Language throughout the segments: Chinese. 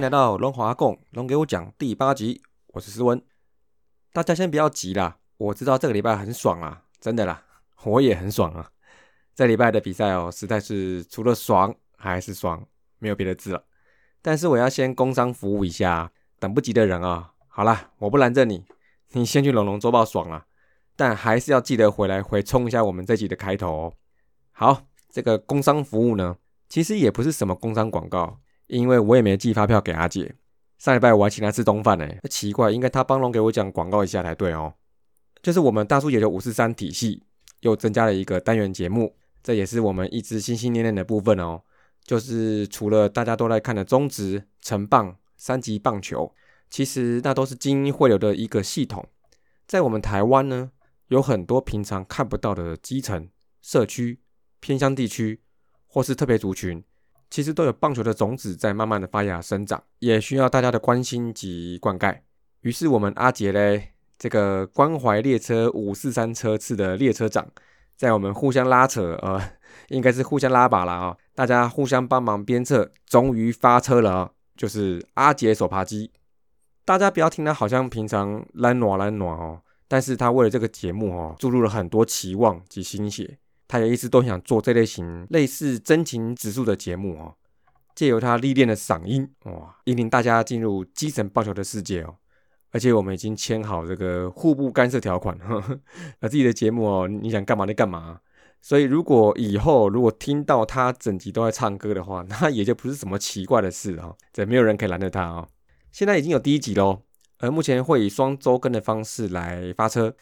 来到龙华共龙给我讲第八集，我是思文。大家先不要急啦，我知道这个礼拜很爽啊，真的啦，我也很爽啊。这礼拜的比赛哦，实在是除了爽还是爽，没有别的字了。但是我要先工商服务一下，等不及的人啊，好啦，我不拦着你，你先去龙龙周报爽了，但还是要记得回来回冲一下我们这集的开头哦。好，这个工商服务呢，其实也不是什么工商广告。因为我也没寄发票给阿姐，上礼拜我还请她吃中饭呢。奇怪，应该她帮龙给我讲广告一下才对哦。就是我们大叔野球五四三体系又增加了一个单元节目，这也是我们一直心心念念的部分哦。就是除了大家都在看的中职、成棒、三级棒球，其实那都是精英汇流的一个系统。在我们台湾呢，有很多平常看不到的基层社区、偏乡地区或是特别族群。其实都有棒球的种子在慢慢的发芽生长，也需要大家的关心及灌溉。于是我们阿杰嘞，这个关怀列车五四三车次的列车长，在我们互相拉扯，呃，应该是互相拉把了啊，大家互相帮忙鞭策，终于发车了啊，就是阿杰手扒鸡。大家不要听他好像平常懒暖懒暖哦，但是他为了这个节目哦，注入了很多期望及心血。他也一直都想做这类型类似真情指数的节目哦，借由他历练的嗓音哇，引领大家进入基层棒球的世界哦。而且我们已经签好这个互不干涉条款，那自己的节目哦，你想干嘛就干嘛。所以如果以后如果听到他整集都在唱歌的话，那也就不是什么奇怪的事哦，这没有人可以拦着他哦。现在已经有第一集喽，而目前会以双周更的方式来发车。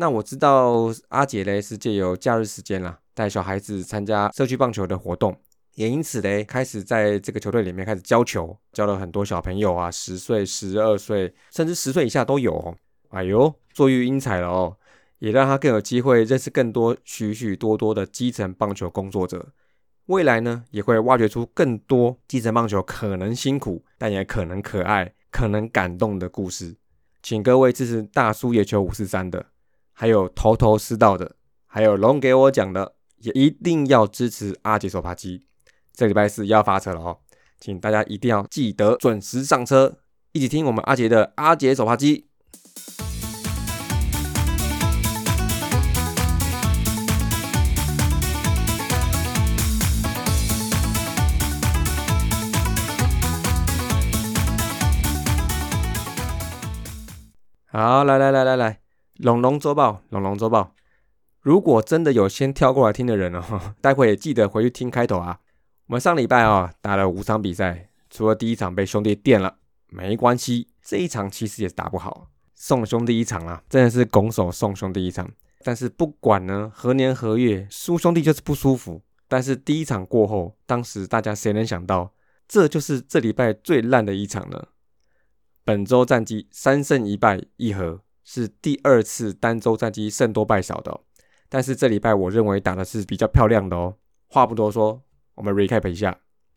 那我知道阿杰嘞是借由假日时间啦，带小孩子参加社区棒球的活动，也因此嘞开始在这个球队里面开始教球，教了很多小朋友啊，十岁、十二岁，甚至十岁以下都有。哦。哎呦，坐育英才了哦，也让他更有机会认识更多许许多多的基层棒球工作者。未来呢，也会挖掘出更多基层棒球可能辛苦，但也可能可爱、可能感动的故事。请各位支持大叔野球五四三的。还有头头是道的，还有龙给我讲的，也一定要支持阿杰手扒鸡。这礼拜四要发车了哦，请大家一定要记得准时上车，一起听我们阿杰的阿杰手扒鸡。好，来来来来来。龙龙周报，龙龙周报。如果真的有先跳过来听的人哦，待会也记得回去听开头啊。我们上礼拜啊打了五场比赛，除了第一场被兄弟电了，没关系，这一场其实也打不好，送兄弟一场啊，真的是拱手送兄弟一场。但是不管呢何年何月，输兄弟就是不舒服。但是第一场过后，当时大家谁能想到，这就是这礼拜最烂的一场呢？本周战绩三胜一败一和。是第二次单周战绩胜多败少的，但是这礼拜我认为打的是比较漂亮的哦。话不多说，我们 recap 一下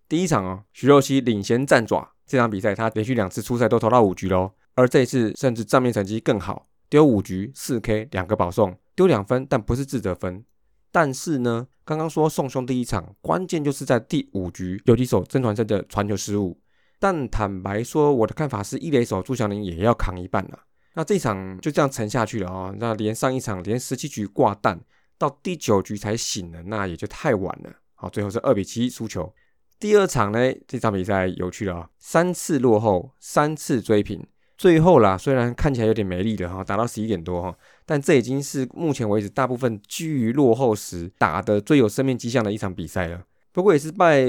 第一场哦，徐若曦领先战爪，这场比赛他连续两次出赛都投到五局喽，而这一次甚至账面成绩更好，丢五局四 K 两个保送，丢两分，但不是自责分。但是呢，刚刚说送兄第一场，关键就是在第五局有几手曾传生的传球失误。但坦白说，我的看法是一垒手朱祥林也要扛一半了。那这场就这样沉下去了啊！那连上一场连十七局挂蛋，到第九局才醒了，那也就太晚了。好，最后是二比七输球。第二场呢，这场比赛有趣了啊！三次落后，三次追平，最后啦，虽然看起来有点没力了哈，打到十一点多哈，但这已经是目前为止大部分居于落后时打的最有生命迹象的一场比赛了。不过也是拜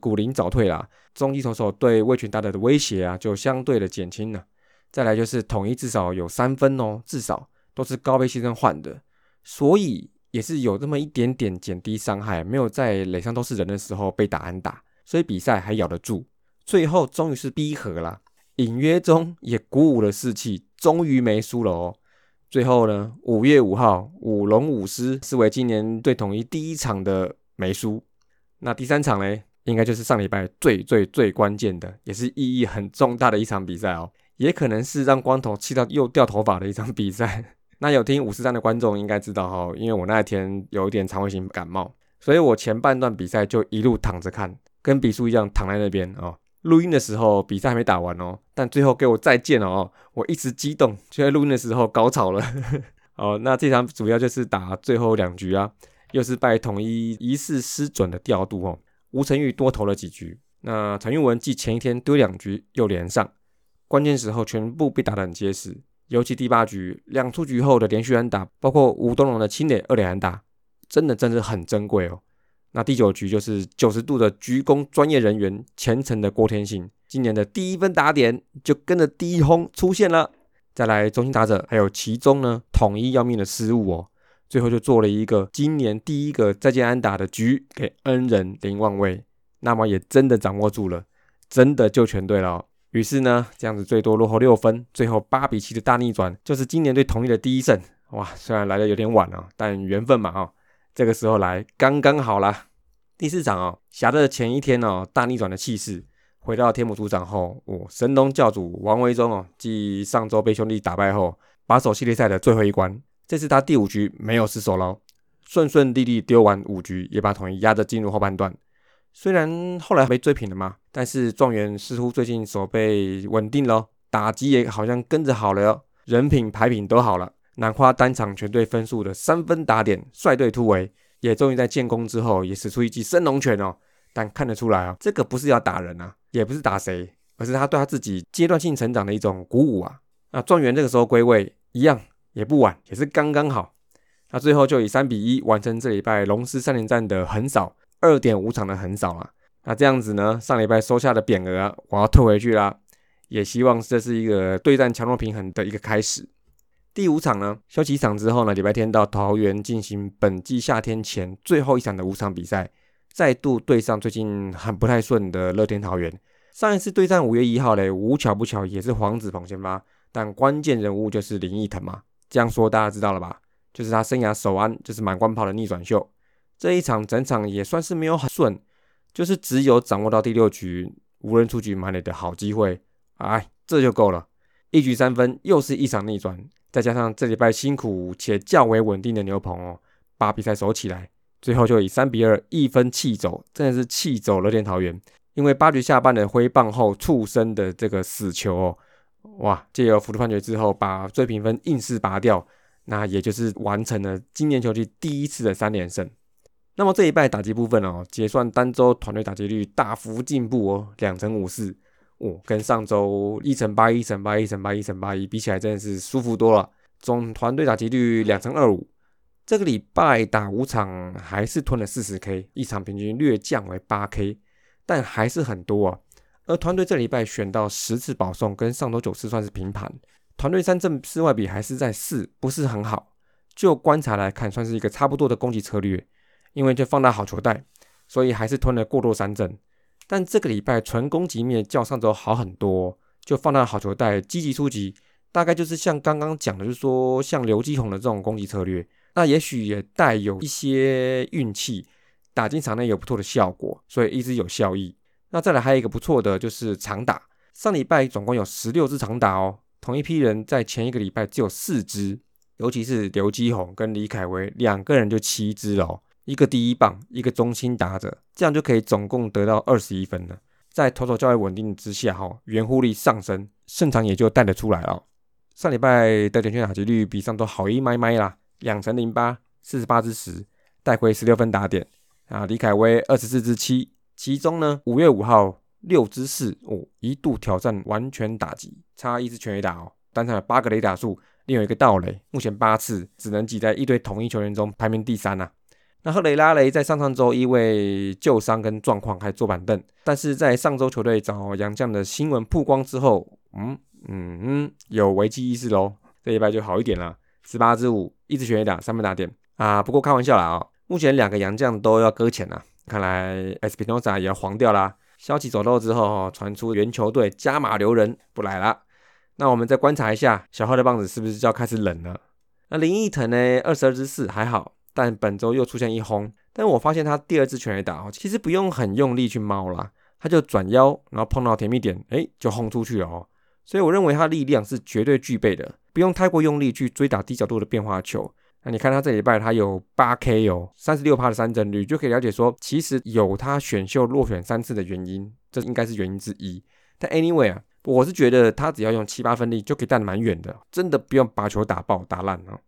古林早退啦，中继投手对魏群大德的威胁啊，就相对的减轻了。再来就是统一至少有三分哦，至少都是高飞先生换的，所以也是有这么一点点减低伤害，没有在垒上都是人的时候被打安打，所以比赛还咬得住。最后终于是逼和了，隐约中也鼓舞了士气，终于没输了哦。最后呢，五月五号五龙五狮是为今年对统一第一场的没输，那第三场呢，应该就是上礼拜最最最关键的，也是意义很重大的一场比赛哦。也可能是让光头气到又掉头发的一场比赛。那有听五十三的观众应该知道哈，因为我那一天有一点肠胃型感冒，所以我前半段比赛就一路躺着看，跟比叔一样躺在那边哦。录音的时候比赛还没打完哦，但最后给我再见了哦，我一时激动，就在录音的时候高潮了。哦，那这场主要就是打最后两局啊，又是拜统一疑似失准的调度哦，吴成玉多投了几局，那陈玉文继前一天丢两局又连上，关键时候全部被打得很结实，尤其第八局两出局后的连续安打，包括吴东龙的清垒二连安打，真的真的很珍贵哦。那第九局就是九十度的鞠躬，专业人员虔诚的郭天信，今年的第一分打点就跟着第一轰出现了。再来中心打者，还有其中呢统一要命的失误哦，最后就做了一个今年第一个再见安打的局给恩人林望卫，那么也真的掌握住了，真的就全对了。于是呢，这样子最多落后六分，最后八比七的大逆转，就是今年对统一的第一胜。哇，虽然来的有点晚啊，但缘分嘛哦，这个时候来刚刚好啦。第四场哦，侠的前一天哦，大逆转的气势。回到天母主场后，哦，神龙教主王维忠哦，继上周被兄弟打败后，把守系列赛的最后一关。这次他第五局没有失手喽，顺顺利利丢完五局，也把统一压着进入后半段。虽然后来被追平了嘛，但是状元似乎最近手背稳定了，打击也好像跟着好了哟，人品牌品都好了。南花单场全队分数的三分打点，率队突围，也终于在建功之后，也使出一记升龙拳哦。但看得出来啊，这个不是要打人啊。也不是打谁，而是他对他自己阶段性成长的一种鼓舞啊！那状元这个时候归位一样也不晚，也是刚刚好。那最后就以三比一完成这礼拜龙狮三连战的横扫，二点五场的很少了。那这样子呢，上礼拜收下的匾额我要退回去啦。也希望这是一个对战强弱平衡的一个开始。第五场呢，休息一场之后呢，礼拜天到桃园进行本季夏天前最后一场的五场比赛。再度对上最近很不太顺的乐天桃园，上一次对战五月一号嘞，无巧不巧也是黄子鹏先发，但关键人物就是林奕腾嘛。这样说大家知道了吧？就是他生涯首安就是满贯炮的逆转秀。这一场整场也算是没有很顺，就是只有掌握到第六局无人出局满垒的好机会，哎，这就够了。一局三分，又是一场逆转，再加上这礼拜辛苦且较为稳定的牛棚哦，把比赛守起来。最后就以三比二一分气走，真的是气走了天桃园。因为八局下半的挥棒后触身的这个死球哦，哇！借由辅助判决之后，把追平分硬是拔掉，那也就是完成了今年球季第一次的三连胜。那么这一败打击部分哦，结算单周团队打击率大幅进步哦，两成五四哦，跟上周一成八一成八一成八一成八一比起来，真的是舒服多了。总团队打击率两成二五。这个礼拜打五场还是吞了四十 K，一场平均略降为八 K，但还是很多啊。而团队这礼拜选到十次保送，跟上周九次算是平盘。团队三振四外比还是在四，不是很好。就观察来看，算是一个差不多的攻击策略。因为就放大好球带，所以还是吞了过多三振。但这个礼拜纯攻击面较上周好很多，就放大好球带，积极出击，大概就是像刚刚讲的，就是说像刘基宏的这种攻击策略。那也许也带有一些运气，打进场内有不错的效果，所以一直有效益。那再来还有一个不错的就是长打，上礼拜总共有十六支长打哦，同一批人在前一个礼拜只有四支，尤其是刘基宏跟李凯威两个人就七支哦，一个第一棒，一个中心打者，这样就可以总共得到二十一分了。在投手较为稳定之下哈，圆弧率上升，胜场也就带得出来了。上礼拜的点圈打击率比上周好一麦麦啦。两成零八，四十八支十，带回十六分打点啊！李凯威二十四支七，其中呢，五月五号六支四五，一度挑战完全打击，差一支全垒打哦，单场有八个雷打数，另有一个盗垒，目前八次只能挤在一堆统一球员中排名第三呐。那赫雷拉雷在上上周因为旧伤跟状况还坐板凳，但是在上周球队找杨将的新闻曝光之后，嗯嗯嗯，有危机意识喽，这一拜就好一点了。十八支五，一支全垒打，三分打点啊！不过开玩笑啦啊，目前两个洋将都要搁浅了，看来 Espinosa 也要黄掉啦。消息走漏之后，传出原球队加码留人不来了。那我们再观察一下小号的棒子是不是就要开始冷了？那林奕腾呢？二十二支四还好，但本周又出现一轰。但我发现他第二支全垒打哦，其实不用很用力去猫啦，他就转腰，然后碰到甜蜜点，哎，就轰出去了哦。所以我认为他力量是绝对具备的。不用太过用力去追打低角度的变化球。那你看他这礼拜他有八 K 哦，三十六趴的三振率，就可以了解说，其实有他选秀落选三次的原因，这应该是原因之一。但 anyway 啊，我是觉得他只要用七八分力就可以带得蛮远的，真的不用把球打爆打烂啊。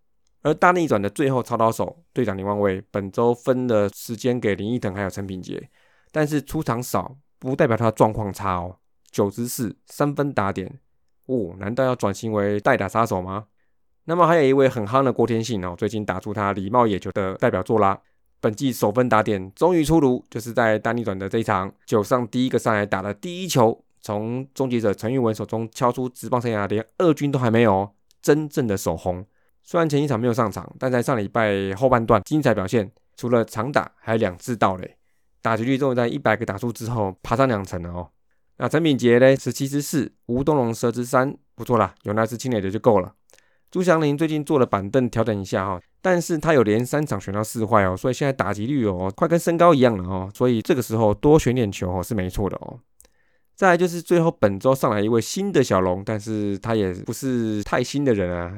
而大逆转的最后操刀手队长林万伟，本周分了时间给林奕腾还有陈品杰，但是出场少不代表他状况差哦。九支四三分打点，哦，难道要转型为代打杀手吗？那么还有一位很夯的郭天信哦，最近打出他礼貌野球的代表作啦。本季首分打点终于出炉，就是在大逆转的这一场九上第一个上来打的第一球，从终结者陈玉文手中敲出直棒生涯连二军都还没有真正的首轰。虽然前一场没有上场，但在上礼拜后半段精彩表现，除了长打，还有两次盗垒，打击率终于在一百个打数之后爬上两层了哦。那陈敏杰呢？十七支四，吴东龙十支三，不错啦，有那支清垒的就够了。朱祥林最近坐了板凳调整一下哈，但是他有连三场选到四坏哦，所以现在打击率哦快跟身高一样了哦，所以这个时候多选点球哦是没错的哦。再来就是最后本周上来一位新的小龙，但是他也不是太新的人啊。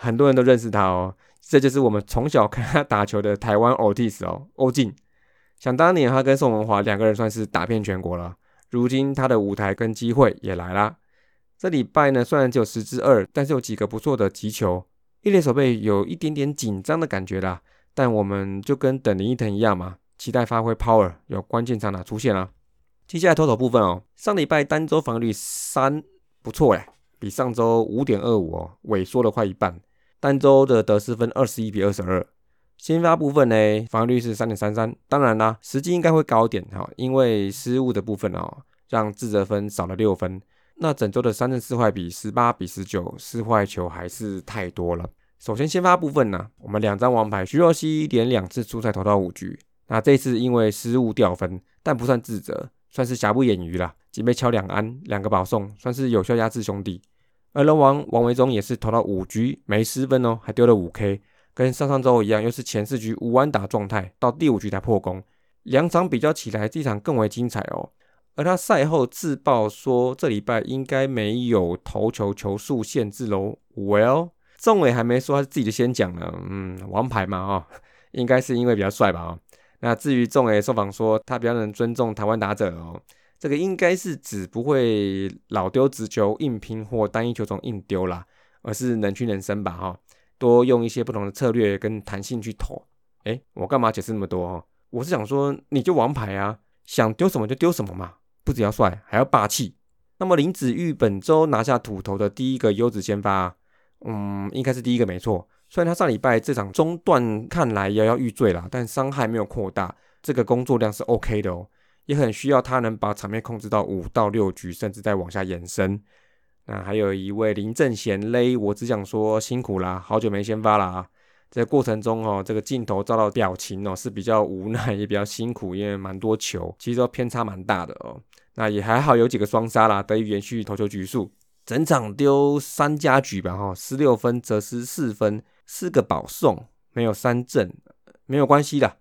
很多人都认识他哦，这就是我们从小看他打球的台湾 Otis 哦，欧进。想当年他跟宋文华两个人算是打遍全国了，如今他的舞台跟机会也来啦。这礼拜呢，虽然只有十支二，但是有几个不错的击球，一垒手背有一点点紧张的感觉啦。但我们就跟等林依腾一样嘛，期待发挥 power，有关键场打出现啦。接下来投手部分哦，上礼拜单周防御率三，不错哎，比上周五点二五哦，萎缩了快一半。单周的得失分二十一比二十二，先发部分呢，防御率是三点三三。当然啦，实际应该会高点哈，因为失误的部分哦，让自责分少了六分。那整周的三振四坏比十八比十九，四坏球还是太多了。首先先发部分呢，我们两张王牌徐若曦连两次出赛投到五局，那这次因为失误掉分，但不算自责，算是瑕不掩瑜了。仅被敲两安，两个保送，算是有效压制兄弟。而龙王王维忠也是投到五局没失分哦，还丢了五 K，跟上上周一样，又是前四局无安打状态，到第五局才破功。两场比较起来，这场更为精彩哦。而他赛后自曝说，这礼拜应该没有投球球数限制喽。Well，仲伟还没说他自己的先讲了，嗯，王牌嘛哦，应该是因为比较帅吧哦。那至于仲伟受访说，他比较能尊重台湾打者哦。这个应该是指不会老丢直球硬拼或单一球种硬丢啦，而是能屈能伸吧哈，多用一些不同的策略跟弹性去投。哎，我干嘛解释那么多哦？我是想说，你就王牌啊，想丢什么就丢什么嘛，不只要帅，还要霸气。那么林子玉本周拿下土头的第一个优质先发，嗯，应该是第一个没错。虽然他上礼拜这场中断看来摇摇欲坠啦，但伤害没有扩大，这个工作量是 OK 的哦。也很需要他能把场面控制到五到六局，甚至再往下延伸。那还有一位林正贤勒，我只想说辛苦啦，好久没先发了啊。在过程中哦，这个镜头照到表情哦是比较无奈，也比较辛苦，因为蛮多球，其实都偏差蛮大的哦。那也还好有几个双杀啦，得以延续投球局数，整场丢三加局吧哈，十六分则失四分，四个保送，没有三振，没有关系的。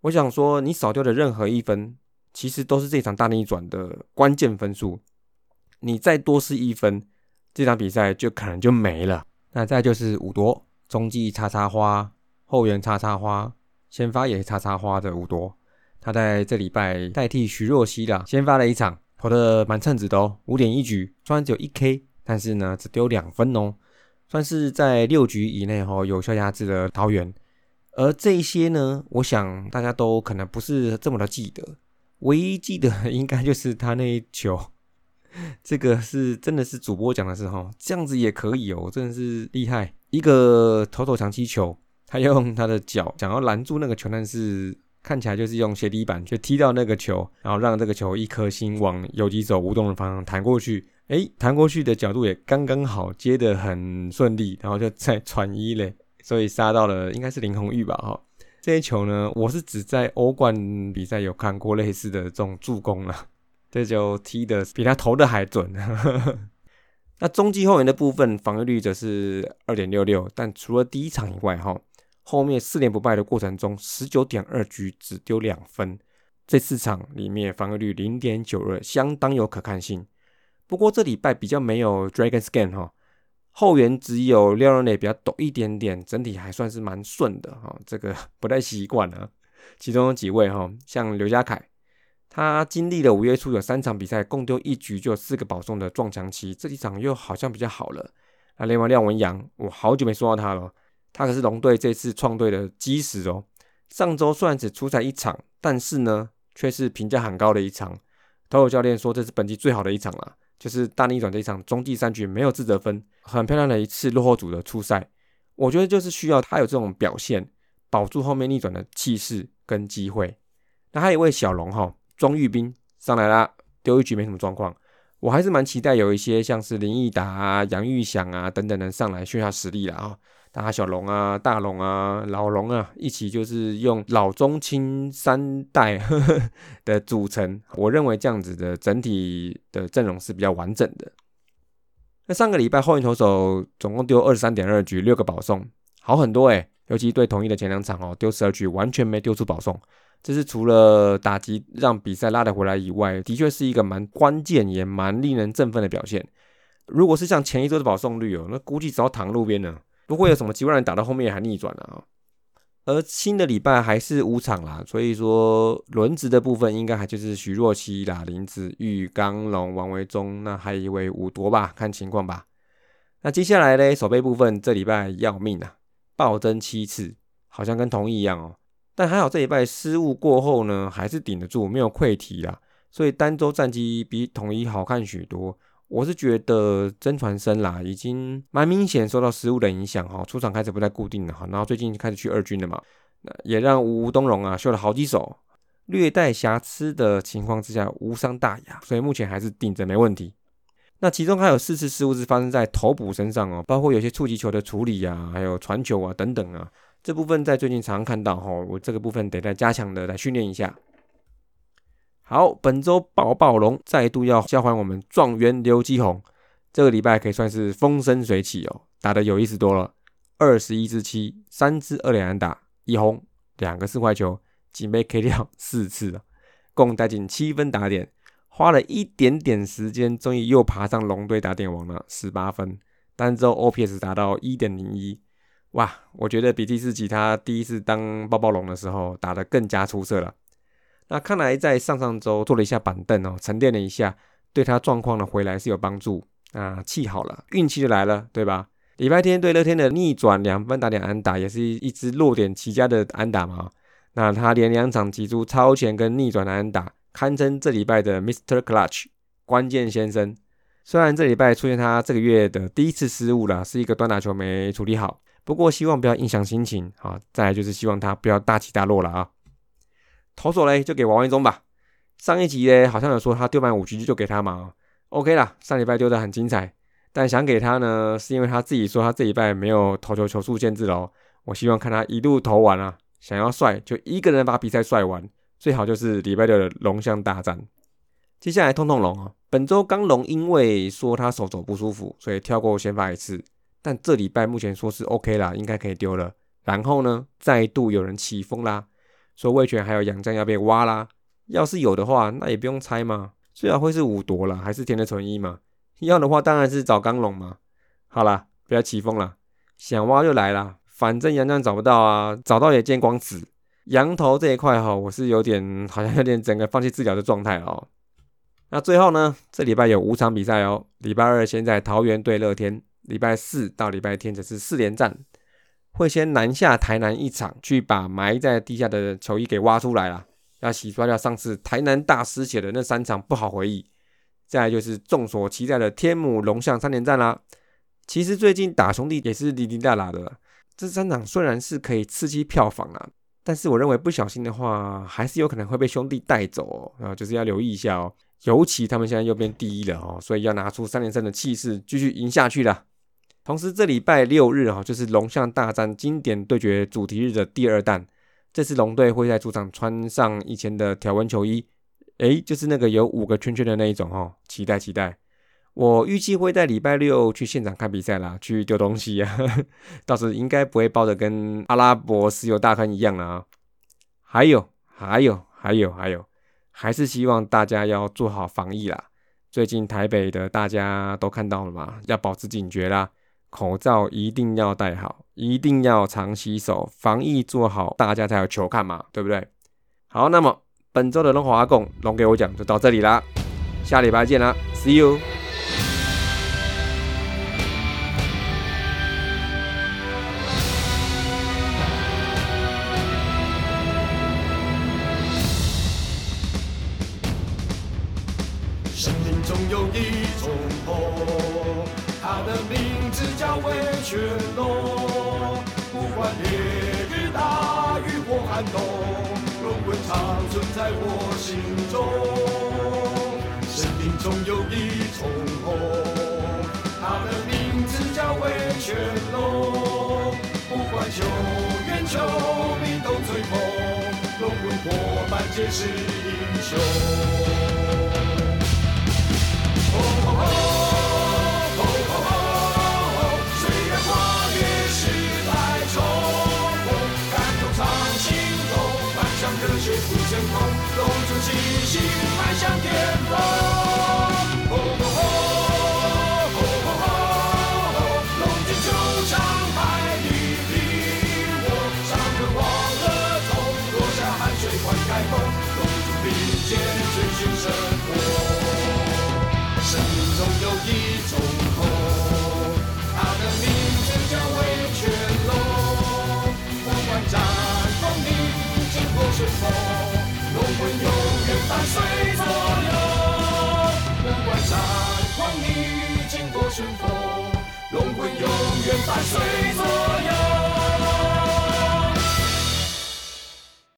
我想说，你少丢的任何一分。其实都是这场大逆转的关键分数，你再多失一分，这场比赛就可能就没了。那再就是五夺中继叉叉花，后援叉叉花，先发也叉叉花的五夺，他在这礼拜代替徐若曦啦，先发了一场，投的蛮称职的哦，五点一局，虽然只有一 K，但是呢只丢两分哦，算是在六局以内哈有效压制了桃园。而这一些呢，我想大家都可能不是这么的记得。唯一记得 应该就是他那一球，这个是真的是主播讲的是哈，这样子也可以哦，真的是厉害。一个头头长期球，他用他的脚想要拦住那个球，但是看起来就是用鞋底板去踢到那个球，然后让这个球一颗心往游击手无动的方向弹过去。诶，弹过去的角度也刚刚好，接的很顺利，然后就再 传一嘞，所以杀到了应该是林红玉吧哈。这些球呢，我是只在欧冠比赛有看过类似的这种助攻了，这球踢的比他投的还准。那中继后援的部分防御率则是二点六六，但除了第一场以外，哈，后面四连不败的过程中，十九点二局只丢两分，这四场里面防御率零点九二，相当有可看性。不过这礼拜比较没有 Dragon Scan 哈。后援只有廖荣磊比较陡一点点，整体还算是蛮顺的哈，这个 不太习惯啊。其中有几位哈，像刘家凯，他经历了五月初有三场比赛，共丢一局就有四个保送的撞墙期，这几场又好像比较好了。那另外廖文阳，我好久没说到他了，他可是龙队这次创队的基石哦。上周虽然只出赛一场，但是呢，却是评价很高的一场。投手教练说这是本季最好的一场了，就是大逆转这一场中第三局没有自得分，很漂亮的一次落后组的出赛。我觉得就是需要他有这种表现，保住后面逆转的气势跟机会。那还有一位小龙哈，庄玉斌上来啦，丢一局没什么状况。我还是蛮期待有一些像是林毅达啊、杨玉祥啊等等能上来炫下实力了啊。大小龙啊、大龙啊、老龙啊，一起就是用老中青三代 的组成，我认为这样子的整体的阵容是比较完整的。那上个礼拜后援投手总共丢二十三点二局，六个保送，好很多诶，尤其对统一的前两场哦，丢十二局完全没丢出保送，这是除了打击让比赛拉得回来以外，的确是一个蛮关键也蛮令人振奋的表现。如果是像前一周的保送率哦，那估计只要躺路边了。不会有什么机会让你打到后面还逆转了啊！而新的礼拜还是五场啦，所以说轮值的部分应该还就是徐若曦啦、林子玉、刚龙、王维忠，那还有一位武夺吧，看情况吧。那接下来呢，守备部分这礼拜要命啊，暴增七次，好像跟同一一样哦。但还好这礼拜失误过后呢，还是顶得住，没有溃堤啦，所以单周战绩比统一好看许多。我是觉得真传生啦，已经蛮明显受到失误的影响哈，出场开始不太固定了哈，然后最近开始去二军了嘛，那也让吴东荣啊秀了好几手，略带瑕疵的情况之下无伤大雅，所以目前还是顶着没问题。那其中还有四次失误是发生在头部身上哦，包括有些触及球的处理啊，还有传球啊等等啊，这部分在最近常看到哈，我这个部分得再加强的来训练一下。好，本周宝宝龙再度要交还我们状元刘基宏，这个礼拜可以算是风生水起哦，打得有意思多了。二十一支七，三支二连打，一轰，两个四坏球，仅被 K 掉 四次啊共带进七分打点，花了一点点时间，终于又爬上龙队打点王了，十八分，单周 OPS 达到一点零一，哇，我觉得比第四集他第一次当抱抱龙的时候打得更加出色了。那看来在上上周坐了一下板凳哦，沉淀了一下，对他状况的回来是有帮助啊，气好了，运气就来了，对吧？礼拜天对乐天的逆转两分打点安打，也是一支落点齐家的安打嘛。那他连两场击出超前跟逆转的安打，堪称这礼拜的 Mr. Clutch 关键先生。虽然这礼拜出现他这个月的第一次失误了，是一个端打球没处理好，不过希望不要影响心情啊。再来就是希望他不要大起大落了啊。投手嘞，就给王维忠吧。上一集嘞，好像有说他丢满五局就给他嘛。OK 啦，上礼拜丢的很精彩，但想给他呢，是因为他自己说他这礼拜没有投球球速限制哦。我希望看他一路投完啊，想要帅就一个人把比赛帅完，最好就是礼拜六的龙象大战。接下来痛痛龙啊，本周刚龙因为说他手肘不舒服，所以跳过先发一次，但这礼拜目前说是 OK 啦，应该可以丢了。然后呢，再度有人起风啦。说魏权还有杨将要被挖啦，要是有的话，那也不用猜嘛，最好会是五夺了，还是田的纯一嘛？要的话当然是找刚龙嘛。好了，不要起风了，想挖就来啦，反正杨将找不到啊，找到也见光死。羊头这一块哈，我是有点好像有点整个放弃治疗的状态哦。那最后呢，这礼拜有五场比赛哦，礼拜二先在桃园对乐天，礼拜四到礼拜天则是四连战。会先南下台南一场，去把埋在地下的球衣给挖出来了，要洗刷掉上次台南大失血的那三场不好回忆。再来就是众所期待的天母龙象三连战啦。其实最近打兄弟也是滴滴答答的，这三场虽然是可以刺激票房啊，但是我认为不小心的话，还是有可能会被兄弟带走哦，啊，就是要留意一下哦。尤其他们现在又变第一了哦，所以要拿出三连胜的气势，继续赢下去了。同时，这礼拜六日哈，就是龙象大战经典对决主题日的第二弹。这次龙队会在主场穿上以前的条纹球衣，诶，就是那个有五个圈圈的那一种哈，期待期待。我预计会在礼拜六去现场看比赛啦，去丢东西啊，到时应该不会包的跟阿拉伯石油大坑一样了啊。还有，还有，还有，还有，还是希望大家要做好防疫啦。最近台北的大家都看到了嘛，要保持警觉啦。口罩一定要戴好，一定要常洗手，防疫做好，大家才有球看嘛，对不对？好，那么本周的龙华阿贡龙给我讲就到这里啦，下礼拜见啦，See you。名字叫威权龙。不管烈日大雨或寒冬，龙魂长存在我心中。生命中有一种火，它的名字叫威权龙。不管秋远秋明都追风，龙魂伙伴皆是英雄。热血不成空，龙出气息，迈向巅峰。风逆境或顺风，龙魂永远伴随左右。